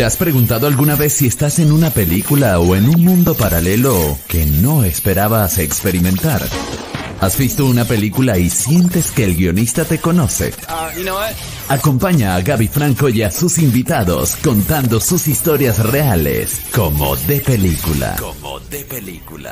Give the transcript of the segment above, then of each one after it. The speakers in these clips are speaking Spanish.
¿Te has preguntado alguna vez si estás en una película o en un mundo paralelo que no esperabas experimentar? ¿Has visto una película y sientes que el guionista te conoce? Acompaña a Gaby Franco y a sus invitados contando sus historias reales como de película. Como de película.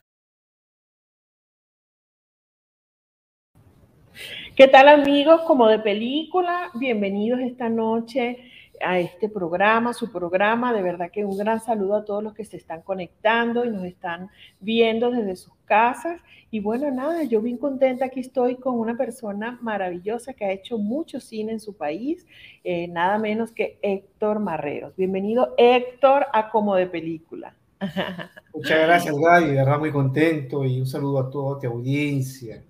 ¿Qué tal amigos? Como de película, bienvenidos esta noche a este programa, su programa. De verdad que un gran saludo a todos los que se están conectando y nos están viendo desde sus casas. Y bueno, nada, yo bien contenta, aquí estoy con una persona maravillosa que ha hecho mucho cine en su país, eh, nada menos que Héctor Marreros. Bienvenido Héctor a Como de Película. Muchas gracias Gaby, de verdad muy contento y un saludo a toda tu audiencia.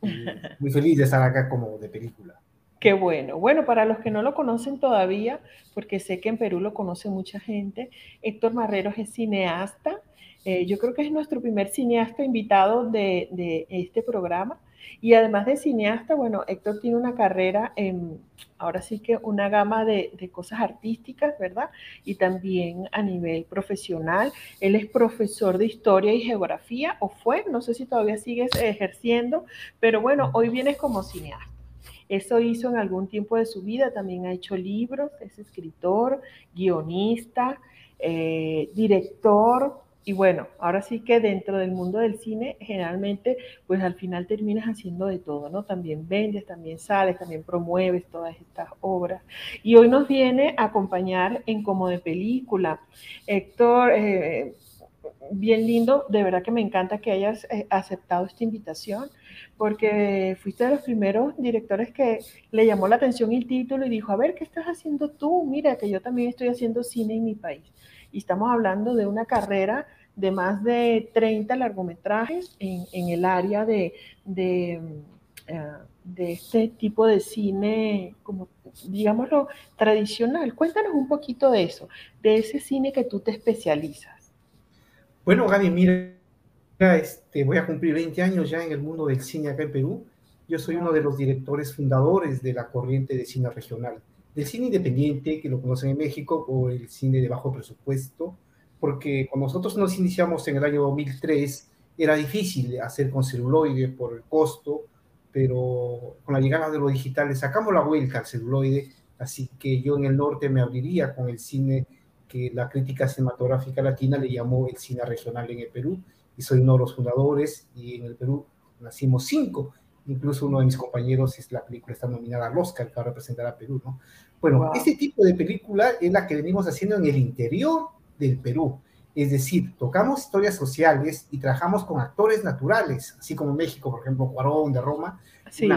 Muy feliz de estar acá como de película. Qué bueno. Bueno, para los que no lo conocen todavía, porque sé que en Perú lo conoce mucha gente, Héctor Marreros es cineasta. Eh, yo creo que es nuestro primer cineasta invitado de, este programa. Y además de cineasta, bueno, Héctor tiene una carrera en, ahora sí que una gama de, de, cosas artísticas, ¿verdad? Y también a nivel profesional. Él es profesor de historia y geografía, o fue, no sé si todavía sigues ejerciendo, pero bueno, hoy vienes como cineasta. Eso hizo en algún tiempo de su vida, también ha hecho libros, es escritor, guionista, eh, director, y bueno, ahora sí que dentro del mundo del cine, generalmente, pues al final terminas haciendo de todo, ¿no? También vendes, también sales, también promueves todas estas obras. Y hoy nos viene a acompañar en Como de Película. Héctor, eh, bien lindo, de verdad que me encanta que hayas eh, aceptado esta invitación porque fuiste de los primeros directores que le llamó la atención el título y dijo, a ver, ¿qué estás haciendo tú? Mira, que yo también estoy haciendo cine en mi país. Y estamos hablando de una carrera de más de 30 largometrajes en, el área eh, de, este tipo de cine, como digámoslo, tradicional. Cuéntanos un poquito de eso, de ese cine que tú te especializas. Bueno, Gaby, mira, este, voy a cumplir 20 años ya en el mundo del cine acá en Perú. Yo soy uno de los directores fundadores de la corriente de cine regional, del cine independiente, que lo conocen en México, o el cine de bajo presupuesto, porque cuando nosotros nos iniciamos en el año 2003, era difícil hacer con celuloide por el costo, pero con la llegada de lo digital le sacamos la vuelta al celuloide, así que yo en el norte me abriría con el cine que la crítica cinematográfica latina le llamó el cine regional en el Perú, y soy uno de los fundadores, y en el Perú nacimos cinco, incluso uno de mis compañeros es la película está nominada al Oscar, que va a representar a Perú, ¿no? Bueno, este tipo de película es la que venimos haciendo en el interior del Perú, es decir, tocamos historias sociales y trabajamos con actores naturales, así como México, por ejemplo, Cuarón de Roma, sí.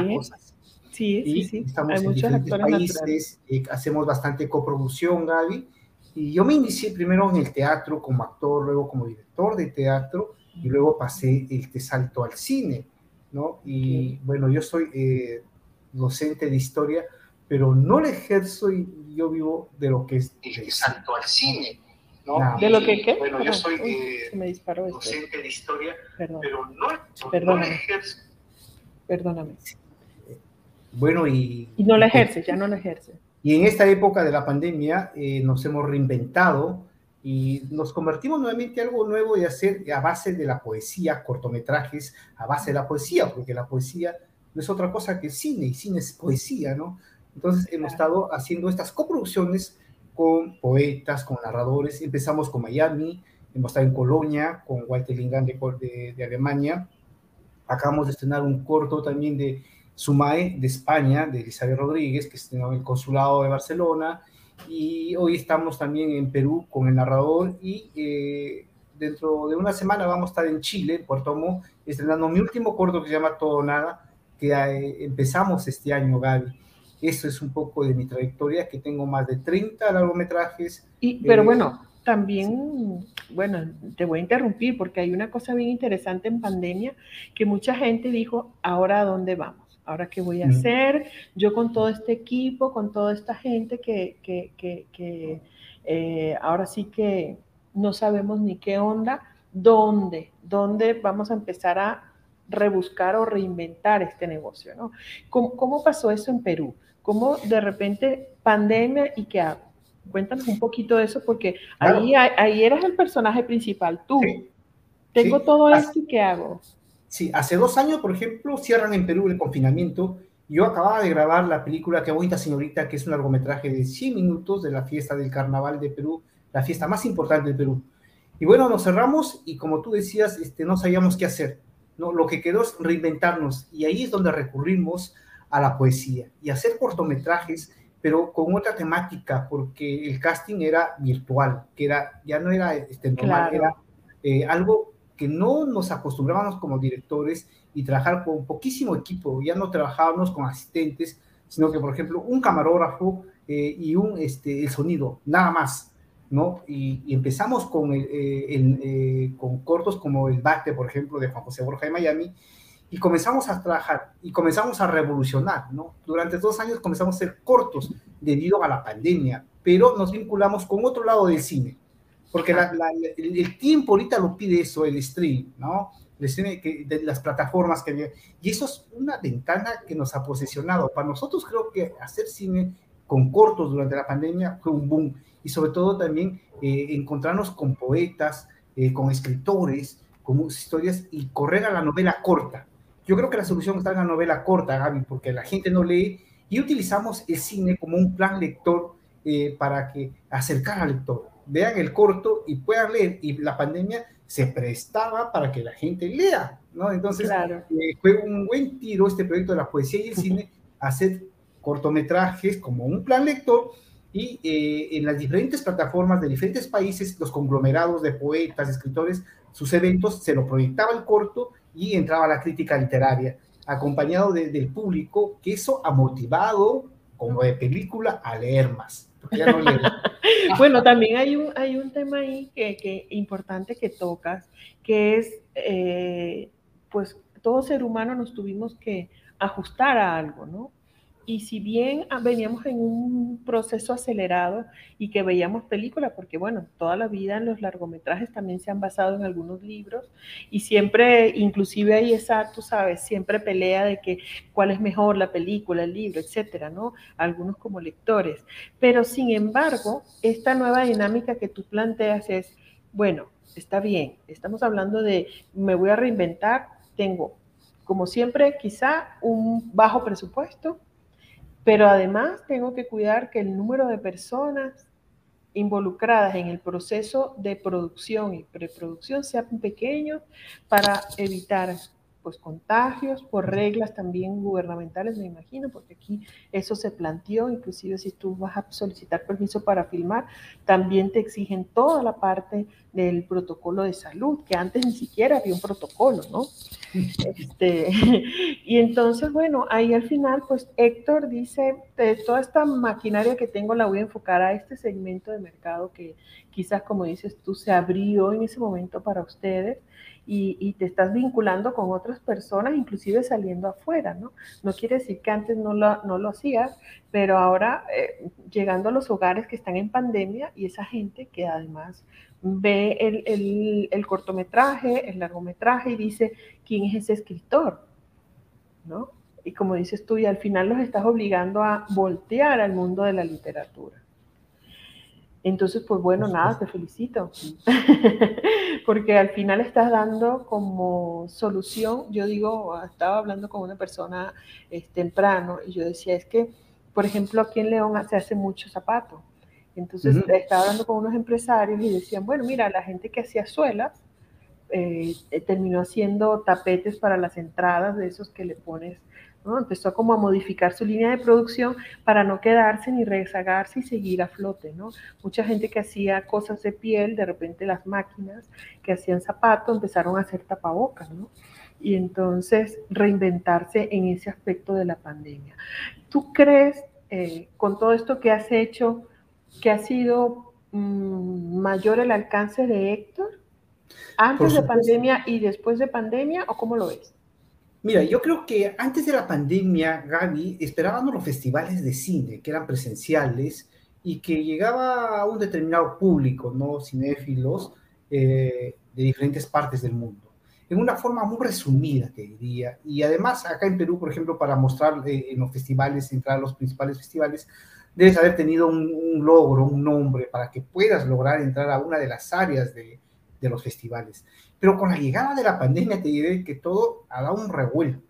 Sí, sí, sí. Estamos en diferentes países, eh, hacemos bastante coproducción, Gaby, y yo me inicié primero en el teatro como actor, luego como director de teatro, y luego pasé el salto al cine, ¿no? Y bueno, yo soy eh, docente de historia, pero no le ejerzo y yo vivo de lo que es el salto al cine. ¿no? ¿De lo que qué? Bueno, yo soy eh, me disparó docente de historia, pero no, Perdóname. ejerzo. Perdóname. Bueno, y... Y no la ejerce, ya no la ejerce. Y en esta época de la pandemia eh, nos hemos reinventado y nos convertimos nuevamente en algo nuevo de hacer a base de la poesía, cortometrajes a base de la poesía, porque la poesía no es otra cosa que cine, y cine es poesía, ¿no? Entonces hemos estado haciendo estas coproducciones con poetas, con narradores. Empezamos con Miami, hemos estado en Colonia, con Walter Lingan de, de, Alemania. Acabamos de estrenar un corto también de Sumae de España, de Elizabeth Rodríguez, que estrenó en el consulado de Barcelona y hoy estamos también en Perú con el narrador y eh, dentro de una semana vamos a estar en Chile, Puerto Montt, estrenando mi último corto que se llama Todo Nada, que eh, empezamos este año, Gaby. Eso es un poco de mi trayectoria, que tengo más de 30 largometrajes. Y, pero eh, bueno, también, bueno, te voy a interrumpir porque hay una cosa bien interesante en pandemia, que mucha gente dijo, ahora a dónde vamos ahora qué voy a hacer, yo con todo este equipo, con toda esta gente que, eh, ahora sí que no sabemos ni qué onda, ¿dónde? ¿Dónde vamos a empezar a rebuscar o reinventar este negocio? ¿no? ¿Cómo, pasó eso en Perú? ¿Cómo de repente pandemia y qué hago? Cuéntanos un poquito de eso, porque ahí, ahí eras el personaje principal, tú. Tengo todo esto y ¿qué hago? Sí, hace dos años, por ejemplo, cierran en Perú el confinamiento. Yo acababa de grabar la película Qué bonita señorita, que es un largometraje de 100 minutos de la fiesta del carnaval de Perú, la fiesta más importante de Perú. Y bueno, nos cerramos y como tú decías, este, no sabíamos qué hacer. ¿no? Lo que quedó es reinventarnos y ahí es donde recurrimos a la poesía y hacer cortometrajes, pero con otra temática, porque el casting era virtual, que era, ya no era este, normal, era eh, algo que no nos acostumbrábamos como directores y trabajar con poquísimo equipo, ya no trabajábamos con asistentes, sino que, por ejemplo, un camarógrafo eh, y un, este, el sonido, nada más. ¿no? Y, empezamos con, el, eh, eh, con cortos como El Bate, por ejemplo, de Juan José Borja de Miami, y comenzamos a trabajar y comenzamos a revolucionar, ¿no? Durante dos años comenzamos a ser cortos debido a la pandemia, pero nos vinculamos con otro lado del cine, porque el, tiempo ahorita lo pide eso, el stream, ¿no? El cine que, de las plataformas que. Y eso es una ventana que nos ha posicionado. Para nosotros creo que hacer cine con cortos durante la pandemia fue un boom y sobre todo también eh, encontrarnos con poetas, eh, con escritores, con historias y correr a la novela corta. Yo creo que la solución está en la novela corta, Gaby, porque la gente no lee y utilizamos el cine como un plan lector eh, para que acercar al lector. Vean el corto y puedan leer. Y la pandemia se prestaba para que la gente lea, ¿no? Entonces, fue un buen tiro este proyecto de la poesía y el cine, hacer cortometrajes como un plan lector y eh, en las diferentes plataformas de diferentes países, los conglomerados de poetas, escritores, sus eventos se lo proyectaba el corto y entraba la crítica literaria, acompañado del público, que eso ha motivado, como de película, a leer más. bueno, también hay un, hay un tema ahí que, que importante que tocas, que es, eh, pues, todo ser humano nos tuvimos que ajustar a algo, ¿no? Y si bien ah, veníamos en un proceso acelerado y que veíamos películas, porque bueno, toda la vida en los largometrajes también se han basado en algunos libros y siempre, inclusive hay esa, tú sabes, siempre pelea de que cuál es mejor, la película, el libro, etcétera, ¿no? Algunos como lectores. Pero sin embargo, esta nueva dinámica que tú planteas es, bueno, está bien, estamos hablando de me voy a reinventar, tengo como siempre quizá un bajo presupuesto, pero además tengo que cuidar que el número de personas involucradas en el proceso de producción y preproducción sea pequeño para evitar pues contagios por reglas también gubernamentales, me imagino, porque aquí eso se planteó, inclusive si tú vas a solicitar permiso para filmar, también te exigen toda la parte del protocolo de salud, que antes ni siquiera había un protocolo, ¿no? Este, y entonces, bueno, ahí al final, pues Héctor dice, toda esta maquinaria que tengo la voy a enfocar a este segmento de mercado que quizás, como dices tú, se abrió en ese momento para ustedes y, te estás vinculando con otras personas, inclusive saliendo afuera, ¿no? No quiere decir que antes no lo, no lo hacías, pero ahora eh, llegando a los hogares que están en pandemia y esa gente que además ve el, el, el, cortometraje, el largometraje y dice, ¿quién es ese escritor? ¿No? Y como dices tú, y al final los estás obligando a voltear al mundo de la literatura. Entonces, pues bueno, nada, te felicito, porque al final estás dando como solución, yo digo, estaba hablando con una persona este, temprano y yo decía, es que, por ejemplo, aquí en León se hace mucho zapato. Entonces, estaba hablando con unos empresarios y decían, bueno, mira, la gente que hacía suelas eh, terminó haciendo tapetes para las entradas de esos que le pones Empezó como a modificar su línea de producción para no quedarse ni rezagarse y seguir a flote, ¿no? Mucha gente que hacía cosas de piel, de repente las máquinas que hacían zapatos empezaron a hacer tapabocas, ¿no? Y entonces reinventarse en ese aspecto de la pandemia. ¿Tú crees, eh, con todo esto que has hecho, que ha sido mm, mayor el alcance de Héctor antes de pandemia y después de pandemia o cómo lo ves? Mira, yo creo que antes de la pandemia, Gaby, esperábamos los festivales de cine, que eran presenciales y que llegaba a un determinado público, ¿no? Cinéfilos eh, de diferentes partes del mundo. En una forma muy resumida, te diría. Y además, acá en Perú, por ejemplo, para mostrar eh, en los festivales, entrar a los principales festivales, debes haber tenido un, logro, un nombre para que puedas lograr entrar a una de las áreas de, de los festivales. Pero con la llegada de la pandemia te diré que todo ha dado un revuelto.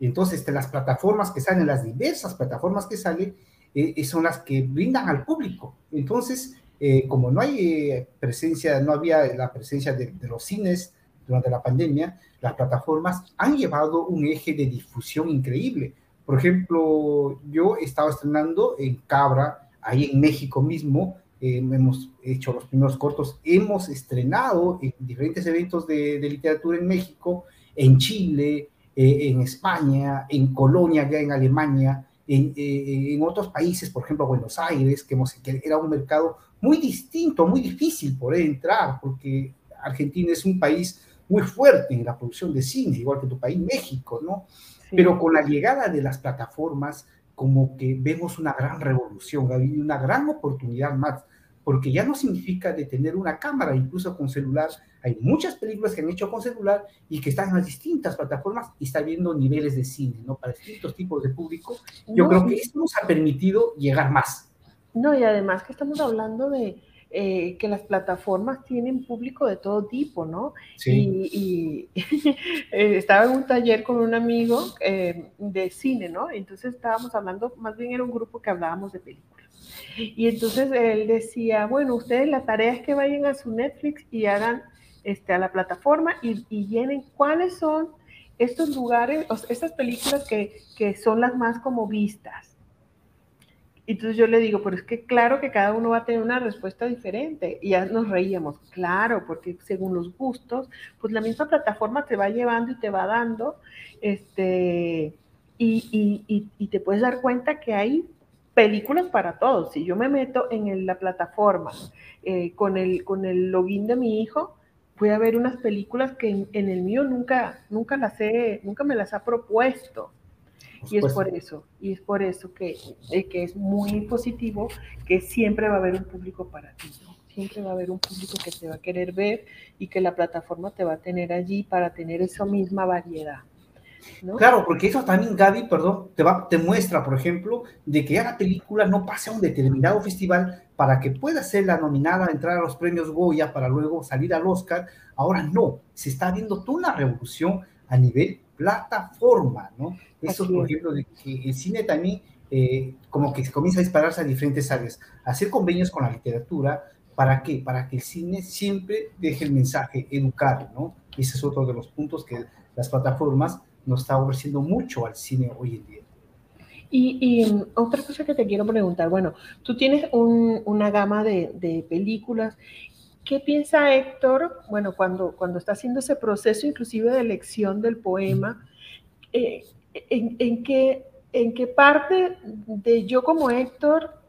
Entonces, de las plataformas que salen, las diversas plataformas que salen, eh, son las que brindan al público. Entonces, eh, como no hay eh, presencia, no había la presencia de, los cines durante la pandemia, las plataformas han llevado un eje de difusión increíble. Por ejemplo, yo estaba estrenando en Cabra, ahí en México mismo, hemos hecho los primeros cortos, hemos estrenado en diferentes eventos de, literatura en México, en Chile, en España, en Colonia, ya en Alemania, en, en, otros países, por ejemplo, Buenos Aires, que, hemos, que era un mercado muy distinto, muy difícil poder entrar, porque Argentina es un país muy fuerte en la producción de cine, igual que tu país, México, ¿no? Pero con la llegada de las plataformas, como que vemos una gran revolución, una gran oportunidad más, porque ya no significa de tener una cámara, incluso con celular. Hay muchas películas que han hecho con celular y que están en las distintas plataformas y está viendo niveles de cine, ¿no? Para distintos tipos de público. Yo creo que esto nos ha permitido llegar más. No, y además que estamos hablando de eh, que las plataformas tienen público de todo tipo, ¿no? Sí. Y, eh, estaba en un taller con un amigo eh, de cine, ¿no? Entonces estábamos hablando, más bien era un grupo que hablábamos de películas. Y entonces él decía, bueno, ustedes la tarea es que vayan a su Netflix y hagan este, a la plataforma y, y llenen cuáles son estos lugares, estas películas que, que son las más como vistas entonces yo le digo, pero es que claro que cada uno va a tener una respuesta diferente. Y ya nos reíamos, claro, porque según los gustos, pues la misma plataforma te va llevando y te va dando, este, y, y, y, te puedes dar cuenta que hay películas para todos. Si yo me meto en la plataforma eh, con, el, con el login de mi hijo, voy a ver unas películas que en, en, el mío nunca, nunca las he, nunca me las ha propuesto y es por eso, y es por eso que, eh, que es muy positivo que siempre va a haber un público para ti, Siempre va a haber un público que te va a querer ver y que la plataforma te va a tener allí para tener esa misma variedad. Claro, porque eso también, Gaby, perdón, te, va, te muestra, por ejemplo, de que ya la película no pase a un determinado festival para que pueda ser la nominada, entrar a los premios Goya para luego salir al Oscar. Ahora no, se está viendo toda una revolución a nivel plataforma, ¿no? Eso, por ejemplo, de que el cine también eh, como que comienza a dispararse a diferentes áreas, hacer convenios con la literatura, ¿para qué? Para que el cine siempre deje el mensaje, educar, ¿no? Ese es otro de los puntos que las plataformas nos están ofreciendo mucho al cine hoy en día. Y, otra cosa que te quiero preguntar, bueno, tú tienes una gama de, de, películas. ¿Qué piensa Héctor, bueno, cuando, cuando está haciendo ese proceso inclusive de elección del poema? Eh, en, qué, en qué parte de yo como Héctor,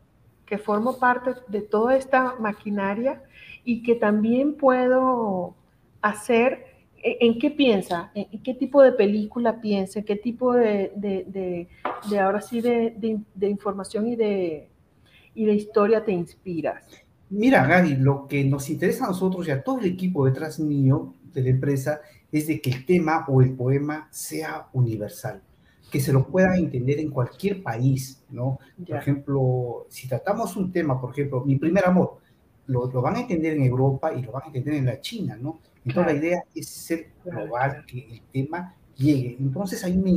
que formo parte de toda esta maquinaria y que también puedo hacer, ¿en qué piensa? ¿En qué tipo de película piensa? ¿En qué tipo de, de, de, ahora sí, de, información y de, y de historia te inspiras? Mira, Gaby, lo que nos interesa a nosotros y a todo el equipo detrás mío de la empresa es de que el tema o el poema sea universal que se lo pueda entender en cualquier país, ¿no? Por ejemplo, si tratamos un tema, por ejemplo, mi primer amor, lo, lo, van a entender en Europa y lo van a entender en la China, ¿no? Entonces la idea es ser global, que el tema llegue. Entonces ahí me,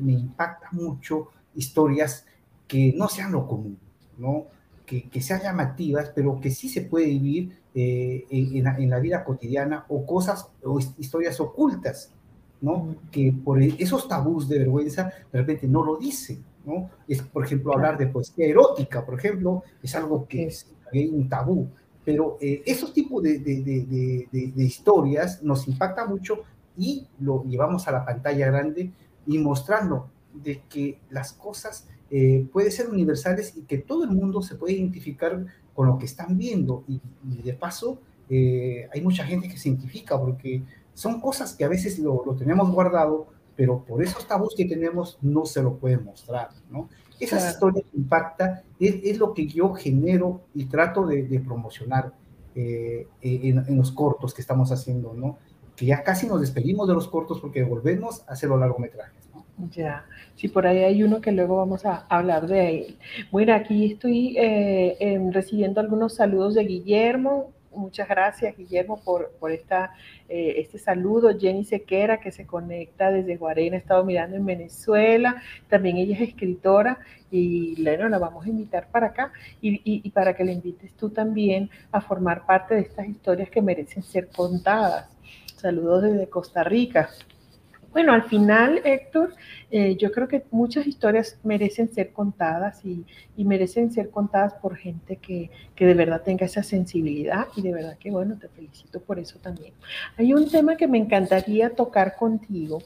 me, impacta mucho historias que no sean lo común, ¿no? Que, que sean llamativas, pero que sí se puede vivir eh, en, la, en, la, vida cotidiana o cosas o historias ocultas ¿no? Que por e, esos tabús de vergüenza de repente no lo dicen, ¿no? Es, por ejemplo, hablar de poesía erótica, por ejemplo, es algo que es un tabú, pero eh, esos tipos de, de, de, historias nos impacta mucho y lo llevamos a la pantalla grande y mostrando de que las cosas eh, pueden ser universales y que todo el mundo se puede identificar con lo que están viendo y, de paso eh, hay mucha gente que se identifica porque son cosas que a veces lo, lo, tenemos guardado, pero por esos tabús que tenemos no se lo pueden mostrar, ¿no? Esas historias que impacta es, es, lo que yo genero y trato de, de promocionar eh, en, en, los cortos que estamos haciendo, ¿no? Que ya casi nos despedimos de los cortos porque volvemos a hacer los largometrajes. Ya, sí, por ahí hay uno que luego vamos a hablar de él. Bueno, aquí estoy eh, em, recibiendo algunos saludos de Guillermo. Muchas gracias, Guillermo, por, por esta, eh, este saludo. Jenny Sequera, que se conecta desde Guarena, estado mirando en Venezuela. También ella es escritora y bueno, la vamos a invitar para acá y, y para que la invites tú también a formar parte de estas historias que merecen ser contadas. Saludos desde Costa Rica. Bueno, al final, Héctor, eh, yo creo que muchas historias merecen ser contadas y, merecen ser contadas por gente que, de verdad tenga esa sensibilidad y de verdad que, bueno, te felicito por eso también. Hay un tema que me encantaría tocar contigo,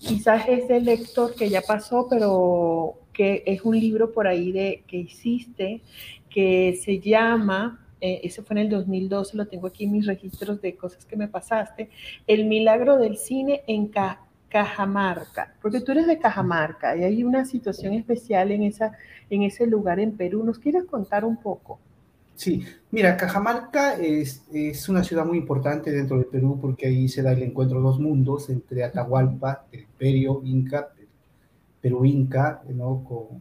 quizás es el Héctor que ya pasó, pero que es un libro por ahí de, que existe, que se llama eh, ese fue en el 2012, lo tengo aquí en mis registros de cosas que me pasaste, El milagro del cine en, Ca Cajamarca, porque tú eres de Cajamarca y hay una situación especial en, esa, en ese lugar en Perú. ¿Nos quieres contar un poco? Sí, mira, Cajamarca es, es, una ciudad muy importante dentro de Perú porque ahí se da el encuentro de dos mundos entre Atahualpa, el imperio inca, Perú inca, ¿no? con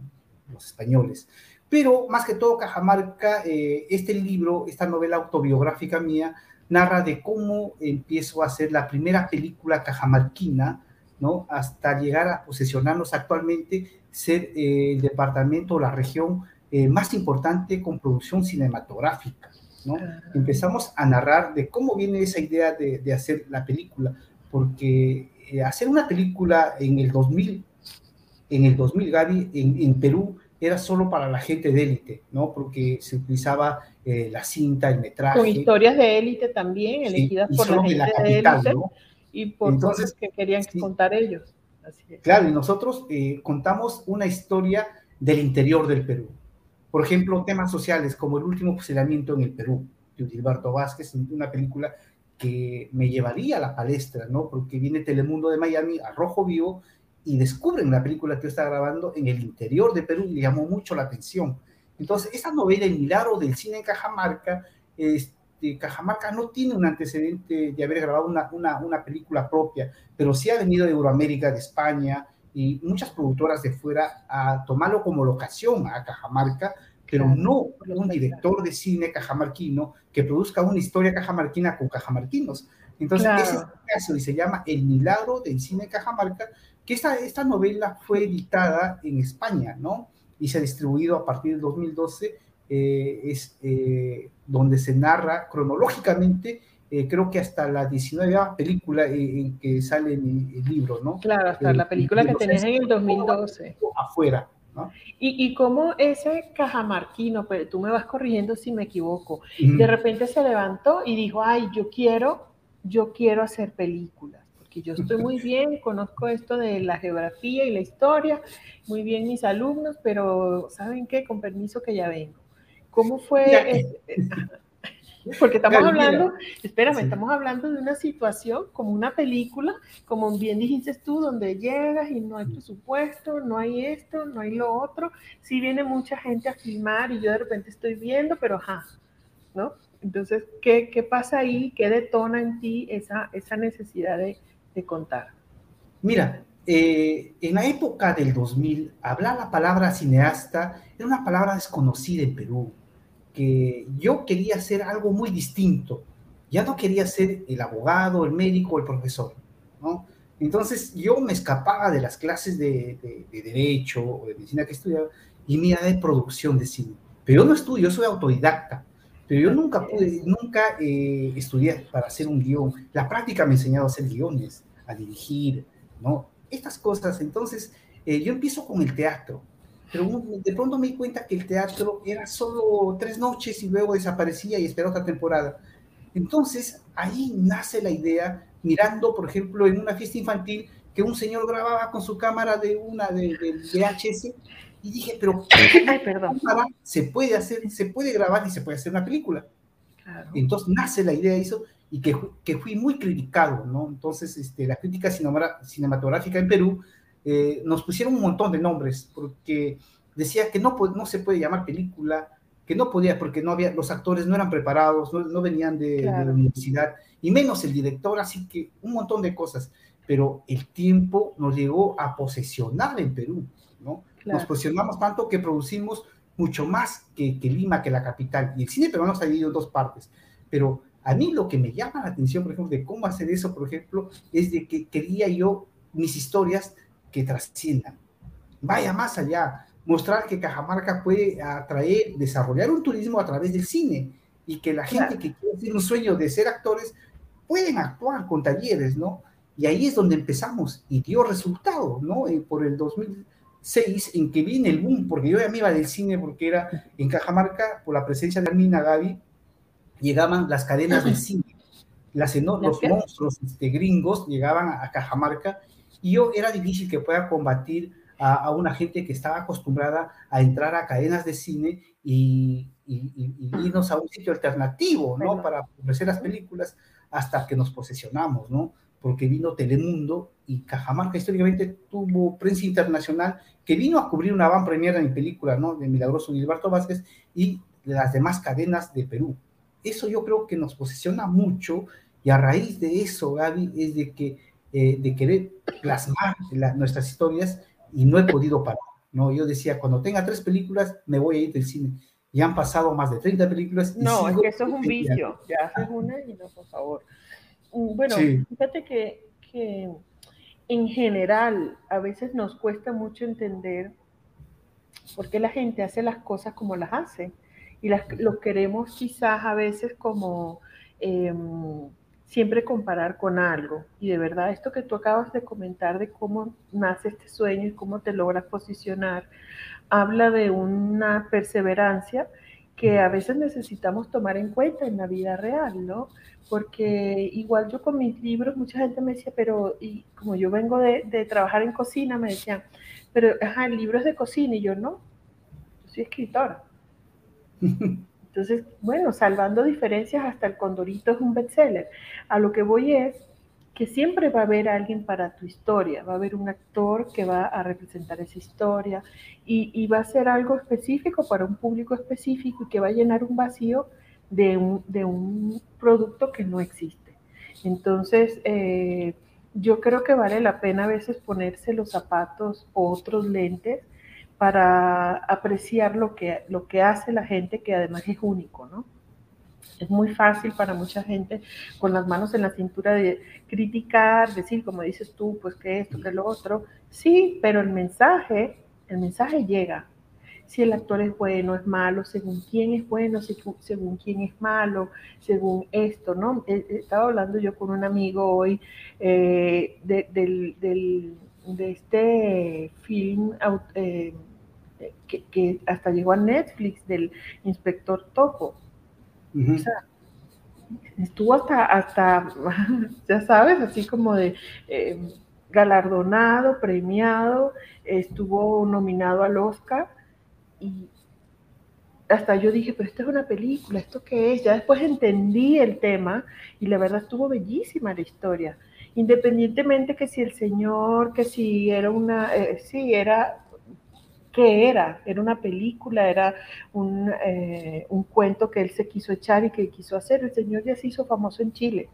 los españoles. Pero más que todo Cajamarca, eh, este libro, esta novela autobiográfica mía, narra de cómo empiezo a hacer la primera película cajamarquina ¿no? hasta llegar a posesionarnos actualmente, ser eh, el departamento o la región eh, más importante con producción cinematográfica. ¿no? Empezamos a narrar de cómo viene esa idea de, de hacer la película, porque eh, hacer una película en el 2000, en el 2000, Gaby, en, en Perú, era solo para la gente de élite, ¿no? Porque se utilizaba la cinta, el metraje. Con historias de élite también, elegidas por la gente de élite. ¿no? Y por Entonces, que querían contar ellos. Claro, y nosotros eh, contamos una historia del interior del Perú. Por ejemplo, temas sociales como el último fusilamiento en el Perú de Gilberto Vázquez, una película que me llevaría a la palestra, ¿no? Porque viene Telemundo de Miami a rojo vivo y descubren la película que yo estaba grabando en el interior de Perú y le llamó mucho la atención. Entonces, esa novela, El milagro del cine en Cajamarca, es, Cajamarca no tiene un antecedente de haber grabado una, una, una, película propia, pero sí ha venido de Euroamérica, de España y muchas productoras de fuera a tomarlo como locación a Cajamarca, pero no un director de cine cajamarquino que produzca una historia cajamarquina con cajamarquinos. Entonces, ese es el caso y se llama El milagro del cine Cajamarca, que esta, esta novela fue editada en España, ¿no? Y se ha distribuido a partir del 2012 eh, es eh, donde se narra cronológicamente, eh, creo que hasta la 19 película en que sale el, el, libro, ¿no? Claro, hasta la película que tenés en el 2012. Afuera. ¿no? Y, y cómo ese cajamarquino, pero tú me vas corrigiendo si me equivoco, de repente se levantó y dijo, ay, yo quiero, yo quiero hacer películas porque yo estoy muy bien, conozco esto de la geografía y la historia, muy bien mis alumnos, pero ¿saben qué? Con permiso que ya vengo. ¿Cómo fue? Porque estamos hablando, espérame, estamos hablando de una situación como una película, como bien dijiste tú, donde llegas y no hay presupuesto, no hay esto, no hay lo otro. Sí viene mucha gente a filmar y yo de repente estoy viendo, pero ajá, ¿no? Entonces, ¿qué, qué pasa ahí? ¿Qué detona en ti esa, esa necesidad de, de contar? Mira, eh, en la época del 2000, hablar la palabra cineasta era una palabra desconocida en Perú que yo quería hacer algo muy distinto. Ya no quería ser el abogado, el médico, el profesor, ¿no? Entonces yo me escapaba de las clases de, derecho o de medicina que estudiaba y me iba de producción de cine. Pero yo no estudio, yo soy autodidacta. Pero yo nunca pude, nunca eh, estudié para hacer un guion. La práctica me ha enseñado a hacer guiones, a dirigir, ¿no? Estas cosas. Entonces, eh, yo empiezo con el teatro pero de pronto me di cuenta que el teatro era solo tres noches y luego desaparecía y esperaba otra temporada. Entonces ahí nace la idea, mirando, por ejemplo, en una fiesta infantil, que un señor grababa con su cámara de una de, de VHS y dije, pero Ay, perdón. se puede hacer, se puede grabar y se puede hacer una película. Claro. Entonces nace la idea de eso y que, que fui muy criticado, ¿no? Entonces, este, la crítica cinematográfica en Perú eh, nos pusieron un montón de nombres, porque decía que no, no se puede llamar película, que no podía, porque no había, los actores no eran preparados, no, venían de, la universidad, y menos el director, así que un montón de cosas. pero el tiempo nos llegó a posesionar en Perú, ¿no? Nos posesionamos tanto que producimos mucho más que, que, Lima, que la capital. Y el cine peruano se ha dividido en dos partes. Pero a mí lo que me llama la atención, por ejemplo, de cómo hacer eso, por ejemplo, es de que quería yo mis historias que trasciendan. Vaya más allá, mostrar que Cajamarca puede atraer, desarrollar un turismo a través del cine y que la gente que quiere tener un sueño de ser actores pueden actuar con talleres, ¿no? Y ahí es donde empezamos y dio resultado, ¿no? Eh, por el 2006, en que viene el boom, porque yo ya me iba del cine porque era en Cajamarca, por la presencia de Armina Gaby, llegaban las cadenas del cine. Las, los monstruos este, gringos llegaban a, Cajamarca y yo era difícil que pueda combatir a, una gente que estaba acostumbrada a entrar a cadenas de cine y, irnos a un sitio alternativo, ¿no? Para ofrecer las películas hasta que nos posesionamos, ¿no? Porque vino Telemundo y Cajamarca históricamente tuvo prensa internacional que vino a cubrir una van premiera en película, ¿no? De Milagroso Gilberto Vázquez y las demás cadenas de Perú. Eso yo creo que nos posesiona mucho y a raíz de eso, Gaby, es de que eh, de querer plasmar nuestras historias y no he podido parar, ¿no? Yo decía, cuando tenga tres películas, me voy a ir del cine. Ya han pasado más de 30 películas. no, es que eso es un vicio. Ya haces una y no, por favor. Mm, bueno, fíjate que, que en general a veces nos cuesta mucho entender por qué la gente hace las cosas como las hace. Y las, lo queremos quizás a veces como em, siempre comparar con algo. Y de verdad, esto que tú acabas de comentar de cómo nace este sueño y cómo te logras posicionar, habla de una perseverancia que a veces necesitamos tomar en cuenta en la vida real, ¿no? Porque igual yo con mis libros, mucha gente me decía, pero, y como yo vengo de, de trabajar en cocina, me decían, pero, ajá, el libro es de cocina, y yo no, yo soy escritora. Entonces, bueno, salvando diferencias, hasta el Condorito es un bestseller. A lo que voy es que siempre va a haber alguien para tu historia, va a haber un actor que va a representar esa historia y, va a ser algo específico para un público específico y que va a llenar un vacío de un, producto que no existe. Entonces, eh, yo creo que vale la pena a veces ponerse los zapatos o otros lentes para apreciar lo que, lo que hace la gente que además es único, ¿no? Es muy fácil para mucha gente con las manos en la cintura de criticar, decir, como dices tú, pues que esto, que lo otro. Sí, pero el mensaje, el mensaje llega. Si el actor es bueno, es malo, según quién es bueno, según, quién es malo, según esto, ¿no? Estaba hablando yo con un amigo hoy eh, del, de este film eh, que, hasta llegó a Netflix del inspector Topo. O sea, estuvo hasta, hasta, ya sabes, así como de eh, galardonado, premiado, estuvo nominado al Oscar y hasta yo dije, pero esto es una película, ¿esto qué es? Ya después entendí el tema y la verdad estuvo bellísima la historia. Independientemente que si el señor, que si era una, eh, sí, era qué era, era una película, era eh, un, cuento que él se quiso echar y que quiso hacer. El señor ya se hizo famoso en Chile.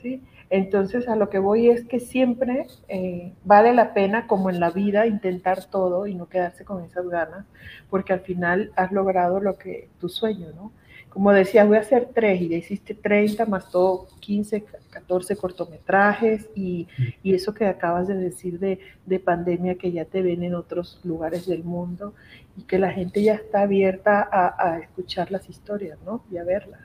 ¿sí? Entonces a lo que voy es que siempre eh, vale la pena, como en la vida, intentar todo y no quedarse con esas ganas, porque al final has logrado lo que tu sueño, ¿no? Como decía, voy a hacer tres y ya hiciste 30 más todo 15, 14 cortometrajes y, y eso que acabas de decir de, de, pandemia que ya te ven en otros lugares del mundo y que la gente ya está abierta a, a escuchar las historias, ¿no? Y a verlas.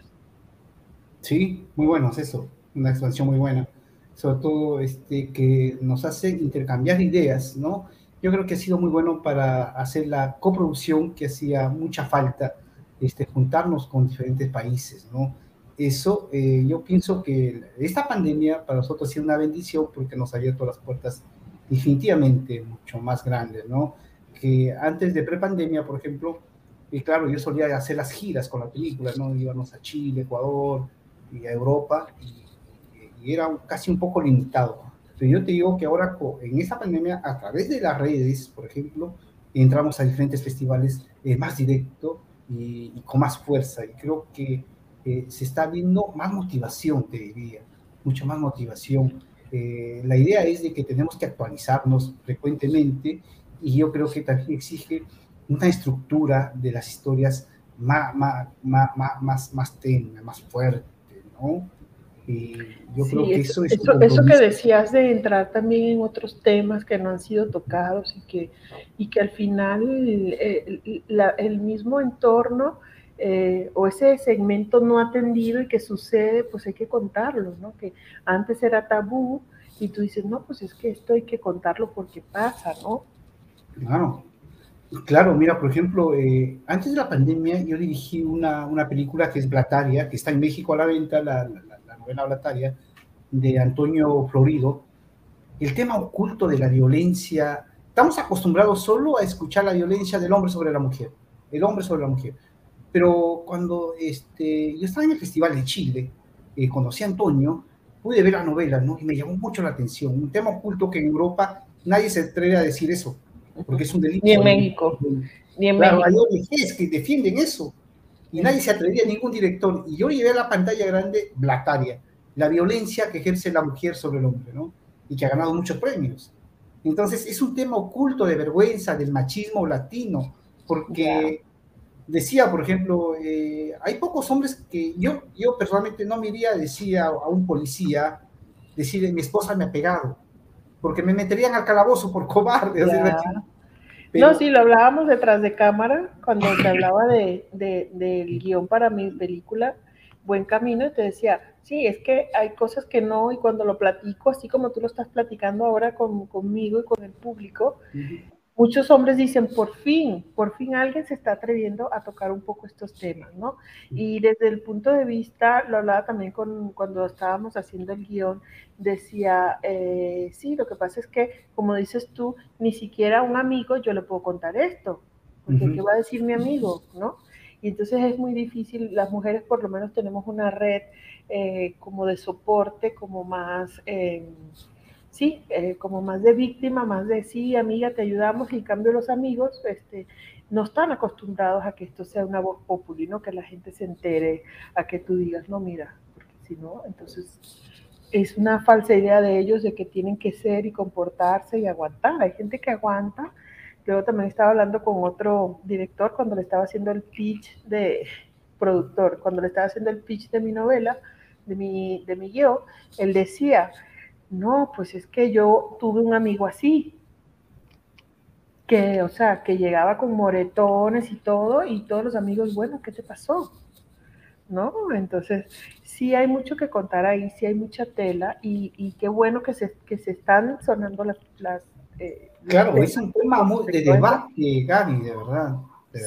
Sí, muy bueno es eso, una expansión muy buena. Sobre todo este, que nos hace intercambiar ideas, ¿no? Yo creo que ha sido muy bueno para hacer la coproducción que hacía mucha falta este, juntarnos con diferentes países, ¿no? Eso, eh, yo pienso que esta pandemia para nosotros ha sido una bendición porque nos ha abierto las puertas definitivamente mucho más grandes, ¿no? Que antes de prepandemia, por ejemplo, y claro, yo solía hacer las giras con la película, ¿no? Íbamos a Chile, Ecuador y a Europa y, era casi un poco limitado. Pero yo te digo que ahora en esta pandemia, a través de las redes, por ejemplo, entramos a diferentes festivales eh, más directo y, con más fuerza. Y creo que eh, se está viendo más motivación, te diría, mucha más motivación. Eh, la idea es de que tenemos que actualizarnos frecuentemente y yo creo que también exige una estructura de las historias más, más, más, más, más tenue, más fuerte, ¿no? Y yo creo que eso, es eso, eso, que decías de entrar también en otros temas que no han sido tocados y que, y que al final el, el mismo entorno eh, o ese segmento no atendido y que sucede, pues hay que contarlo, ¿no? Que antes era tabú y tú dices, no, pues es que esto hay que contarlo porque pasa, ¿no? Claro, Claro, mira, por ejemplo, eh, antes de la pandemia yo dirigí una, una, película que es Blataria, que está en México a la venta, la, la, novela Blataria, de Antonio Florido. El tema oculto de la violencia, estamos acostumbrados solo a escuchar la violencia del hombre sobre la mujer, el hombre sobre la mujer. Pero cuando este, yo estaba en el Festival de Chile, eh, conocí a Antonio, pude ver la novela, ¿no? Y me llamó mucho la atención. Un tema oculto que en Europa nadie se atreve a decir eso porque es un delito. Ni en México. Ni en claro, hay ONGs que defienden eso y nadie se atrevía, ningún director. Y yo llevé a la pantalla grande Blataria, la violencia que ejerce la mujer sobre el hombre, ¿no? Y que ha ganado muchos premios. Entonces, es un tema oculto de vergüenza del machismo latino, porque decía, por ejemplo, eh, hay pocos hombres que yo, yo personalmente no me iría, decía a un policía, decirle, mi esposa me ha pegado porque me meterían al calabozo por cobarde. No, sí, lo hablábamos detrás de cámara, cuando te hablaba de, del guion para mi película, Buen Camino, y te decía, sí, es que hay cosas que no, y cuando lo platico, así como tú lo estás platicando ahora con, conmigo y con el público, muchos hombres dicen, por fin, por fin alguien se está atreviendo a tocar un poco estos temas, ¿no? Y desde el punto de vista, lo hablaba también con, cuando estábamos haciendo el guion, decía, eh, sí, lo que pasa es que, como dices tú, ni siquiera a un amigo yo le puedo contar esto, porque ¿qué va a decir mi amigo, no? Y entonces es muy difícil, las mujeres por lo menos tenemos una red eh, como de soporte, como más... Eh, sí, eh, como más de víctima, más de sí, amiga, te ayudamos, y en cambio los amigos este, no están acostumbrados a que esto sea una voz popular, ¿no? que la gente se entere, a que tú digas, no, mira, porque si no, entonces es una falsa idea de ellos de que tienen que ser y comportarse y aguantar. Hay gente que aguanta. Luego también estaba hablando con otro director cuando le estaba haciendo el pitch de productor, cuando le estaba haciendo el pitch de mi novela, de mi, de mi guion, él decía, no, pues es que yo tuve un amigo así, que, o sea, que llegaba con moretones y todo, y todos los amigos, bueno, ¿qué te pasó? ¿No? Entonces, sí hay mucho que contar ahí, sí hay mucha tela, y, qué bueno que se, que se están sonando las... las eh, claro, es un tema muy de debate, Gaby, de verdad.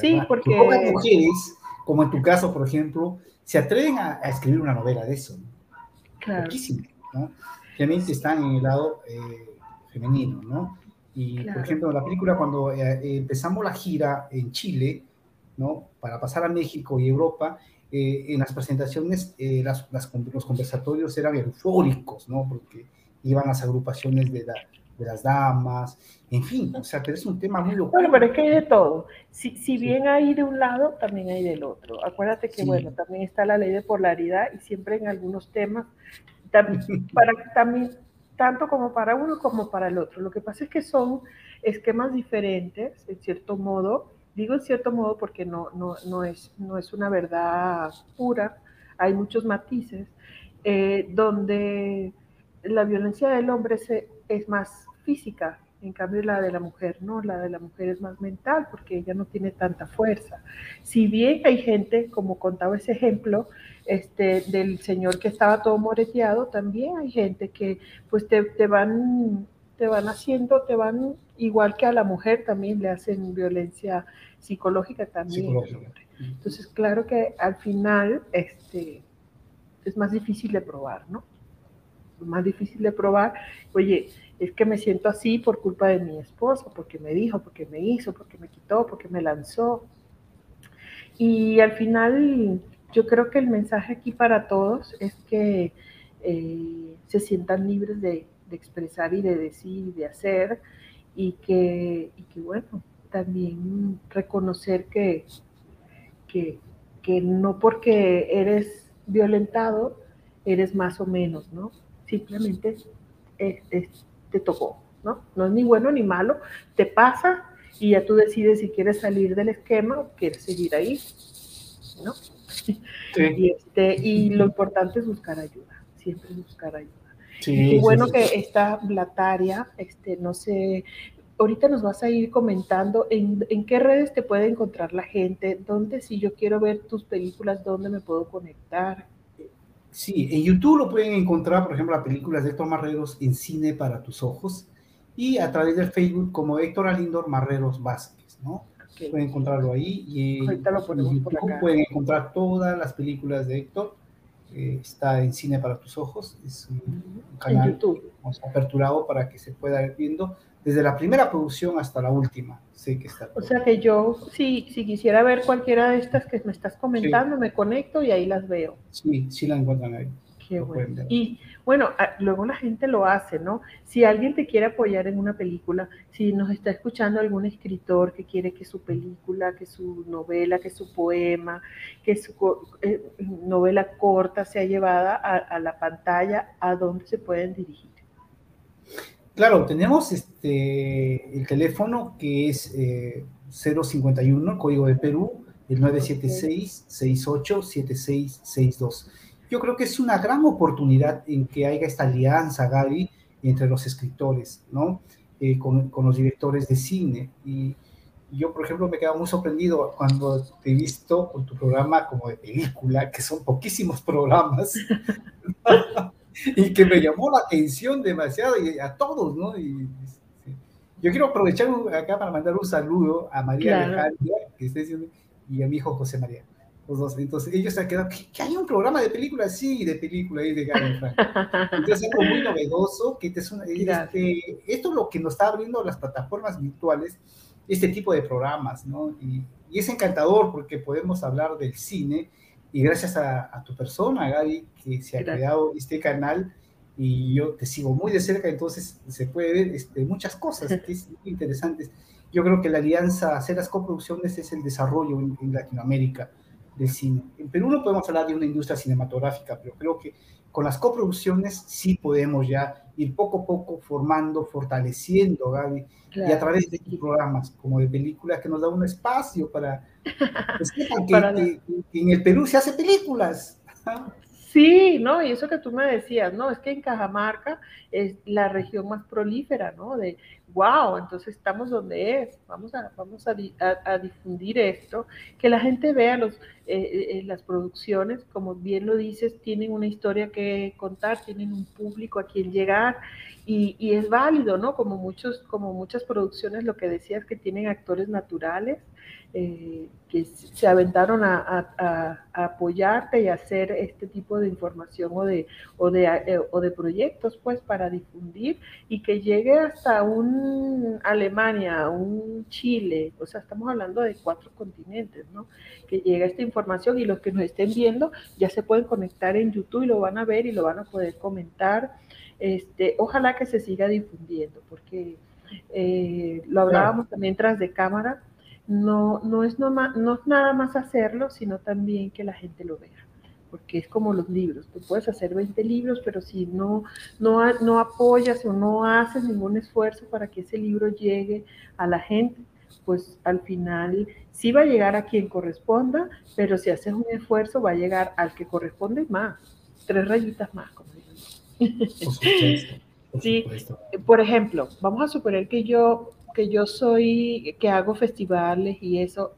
sí, porque... Pocas mujeres, como en tu caso, por ejemplo, se atreven a, escribir una novela de eso. Claro. ¿no? Realmente están en el lado eh, femenino, ¿no? Y, por ejemplo, la película, cuando eh, empezamos la gira en Chile, ¿no? Para pasar a México y Europa, eh, en las presentaciones las, los conversatorios eran eufóricos, ¿no? Porque iban las agrupaciones de, de, las damas, en fin, o sea, pero es un tema muy local. Bueno, pero es que hay de todo. Si, si bien hay de un lado, también hay del otro. Acuérdate que, bueno, también está la ley de polaridad y siempre en algunos temas para, también, tanto como para uno como para el otro. Lo que pasa es que son esquemas diferentes, en cierto modo. Digo en cierto modo porque no, no, no, es, no es una verdad pura, hay muchos matices, eh, donde la violencia del hombre es más física, en cambio la de la mujer no, la de la mujer es más mental porque ella no tiene tanta fuerza. Si bien hay gente, como contaba ese ejemplo, este, del señor que estaba todo moreteado, también hay gente que pues te, van te van haciendo, te van igual que a la mujer también le hacen violencia psicológica también. Entonces, claro que al final este, es más difícil de probar, ¿no? Más difícil de probar, oye, es que me siento así por culpa de mi esposo, porque me dijo, porque me hizo, porque me quitó, porque me lanzó. Y al final yo creo que el mensaje aquí para todos es que eh, se sientan libres de, expresar y de decir y de hacer y que, bueno, también reconocer que, que, no porque eres violentado eres más o menos, ¿no? Simplemente te tocó, ¿no? No es ni bueno ni malo, te pasa y ya tú decides si quieres salir del esquema o quieres seguir ahí, ¿no? Y, este, y lo importante es buscar ayuda, siempre buscar ayuda. Sí, y bueno que esta Blataria, este, no sé, ahorita nos vas a ir comentando en, en, qué redes te puede encontrar la gente, dónde si yo quiero ver tus películas, dónde me puedo conectar. Sí, en YouTube lo pueden encontrar, por ejemplo, las películas de Héctor Marreros en Cine para tus Ojos y a través del Facebook como Héctor Alindor Marreros Vázquez, ¿no? Pueden encontrarlo ahí y en YouTube pueden encontrar todas las películas de Héctor. Está en Cine para tus Ojos, es un, canal aperturado para que se pueda ir viendo desde la primera producción hasta la última. Sé que está. O sea que yo, si, si quisiera ver cualquiera de estas que me estás comentando, me conecto y ahí las veo. Sí, sí la encuentran ahí. Qué bueno. Y bueno, luego la gente lo hace, ¿no? Si alguien te quiere apoyar en una película, si nos está escuchando algún escritor que quiere que su película, que su novela, que su poema, que su eh, novela corta sea llevada a, a la pantalla, ¿a dónde se pueden dirigir? Claro, tenemos este, el teléfono que es eh, 051, código de Perú, el 976-687662. Yo creo que es una gran oportunidad en que haya esta alianza, Gaby, entre los escritores, ¿no? Eh, con, con, los directores de cine. Y yo, por ejemplo, me quedo muy sorprendido cuando te he visto con tu programa como de película, que son poquísimos programas. y que me llamó la atención demasiado y a todos, ¿no? Y, yo quiero aprovechar acá para mandar un saludo a María Alejandra, que está diciendo, y a mi hijo José María. Los dos. Entonces ellos se han quedado, ¿que, hay un programa de película? Sí, de película, y de Gary Frank. Entonces es algo muy novedoso, que es este, esto es lo que nos está abriendo las plataformas virtuales, este tipo de programas, ¿no? Y, y es encantador porque podemos hablar del cine y gracias a, tu persona, Gaby, que se ha creado este canal y yo te sigo muy de cerca, entonces se puede ver este, muchas cosas que es muy interesantes. Yo creo que la alianza, hacer las coproducciones es el desarrollo en, en Latinoamérica del cine. En Perú no podemos hablar de una industria cinematográfica, pero creo que con las coproducciones sí podemos ya ir poco a poco formando, fortaleciendo, Gaby, y a través de programas como de películas que nos da un espacio para que, en el Perú se hace películas. Sí, ¿no? Y eso que tú me decías, ¿no? Es que en Cajamarca es la región más prolífera, ¿no? De, wow, entonces estamos donde es, vamos a, vamos a, difundir esto, que la gente vea los, eh, eh, las producciones, como bien lo dices, tienen una historia que contar, tienen un público a quien llegar y, y es válido, ¿no? Como, muchos, como muchas producciones, lo que decías, que tienen actores naturales eh, que se aventaron a, apoyarte y hacer este tipo de información o de, o de, eh, o de proyectos pues para difundir y que llegue hasta un Alemania, un Chile, o sea, estamos hablando de cuatro continentes, ¿no? Que llegue esta información y los que nos estén viendo ya se pueden conectar en YouTube y lo van a ver y lo van a poder comentar. Este, ojalá que se siga difundiendo, porque eh, lo hablábamos también tras de cámara, no, no, es no, no es nada más hacerlo, sino también que la gente lo vea, porque es como los libros, tú puedes hacer 20 libros, pero si no, no, no apoyas o no haces ningún esfuerzo para que ese libro llegue a la gente, pues al final sí va a llegar a quien corresponda, pero si haces un esfuerzo va a llegar al que corresponde más, tres rayitas más, como digo. sí, por ejemplo, vamos a suponer que yo que yo soy, que hago festivales y eso,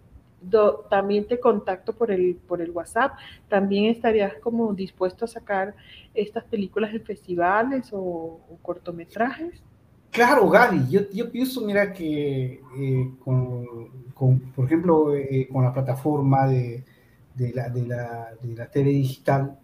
también te contacto por el, por el WhatsApp, también estarías como dispuesto a sacar estas películas en festivales o, cortometrajes. Claro, Gaby, yo, yo pienso, mira, que eh, con, por ejemplo, eh, con la plataforma de, de, la, de, la, de la TV digital,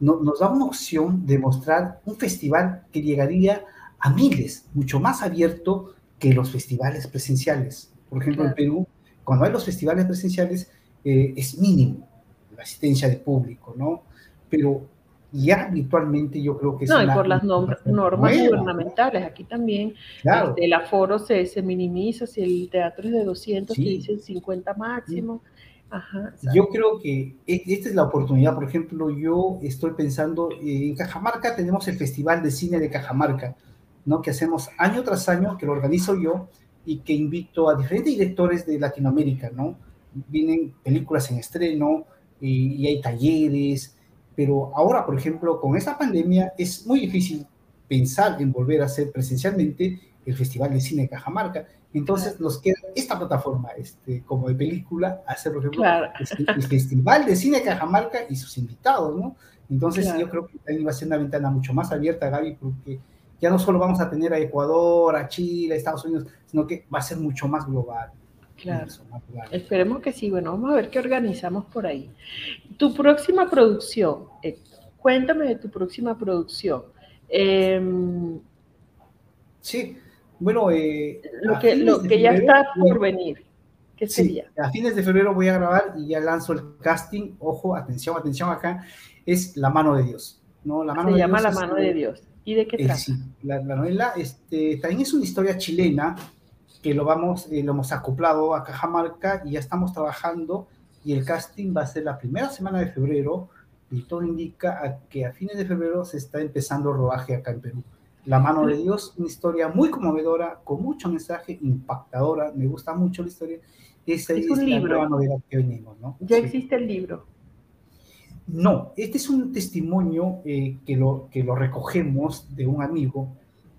no, nos da una opción de mostrar un festival que llegaría a miles, mucho más abierto que los festivales presenciales. Por ejemplo, en Perú, cuando hay los festivales presenciales, eh, es mínimo la asistencia de público, ¿no? Pero ya habitualmente yo creo que es No, y por las normas gubernamentales, aquí también claro. este, el aforo se, se, minimiza, si el teatro es de 200, sí. dicen 50 máximo. Ajá, yo creo que e, esta es la oportunidad, por ejemplo, yo estoy pensando, eh, en Cajamarca tenemos el Festival de Cine de Cajamarca, ¿no? Que hacemos año tras año, que lo organizo yo y que invito a diferentes directores de Latinoamérica, ¿no? Vienen películas en estreno y, y hay talleres, pero ahora, por ejemplo, con esta pandemia es muy difícil pensar en volver a hacer presencialmente el Festival de Cine de Cajamarca. Entonces nos queda esta plataforma este, como de película, hacer, por ejemplo, el, Festival de Cine de Cajamarca y sus invitados, ¿no? Entonces yo creo que ahí va a ser una ventana mucho más abierta, Gaby, porque ya no solo vamos a tener a Ecuador, a Chile, a Estados Unidos, sino que va a ser mucho más global. Claro. Esperemos que sí. Bueno, vamos a ver qué organizamos por ahí. Tu próxima producción, cuéntame de tu próxima producción. Em, sí, bueno, eh, lo que, lo que ya está por venir. ¿Qué sería? a fines de febrero voy a grabar y ya lanzo el casting. Ojo, atención, atención acá. Es La mano de Dios. ¿no? La mano Se llama La mano de Dios. ¿Y de qué trata? sí, la, novela este, también es una historia chilena que lo, vamos, eh, lo hemos acoplado a Cajamarca y ya estamos trabajando y el casting va a ser la primera semana de febrero y todo indica a que a fines de febrero se está empezando el rodaje acá en Perú. La mano de Dios, una historia muy conmovedora, con mucho mensaje, impactadora, me gusta mucho la historia. Esa es, un libro. que venimos, ¿no? Ya existe el libro. No, este es un testimonio eh, que, lo, que lo recogemos de un amigo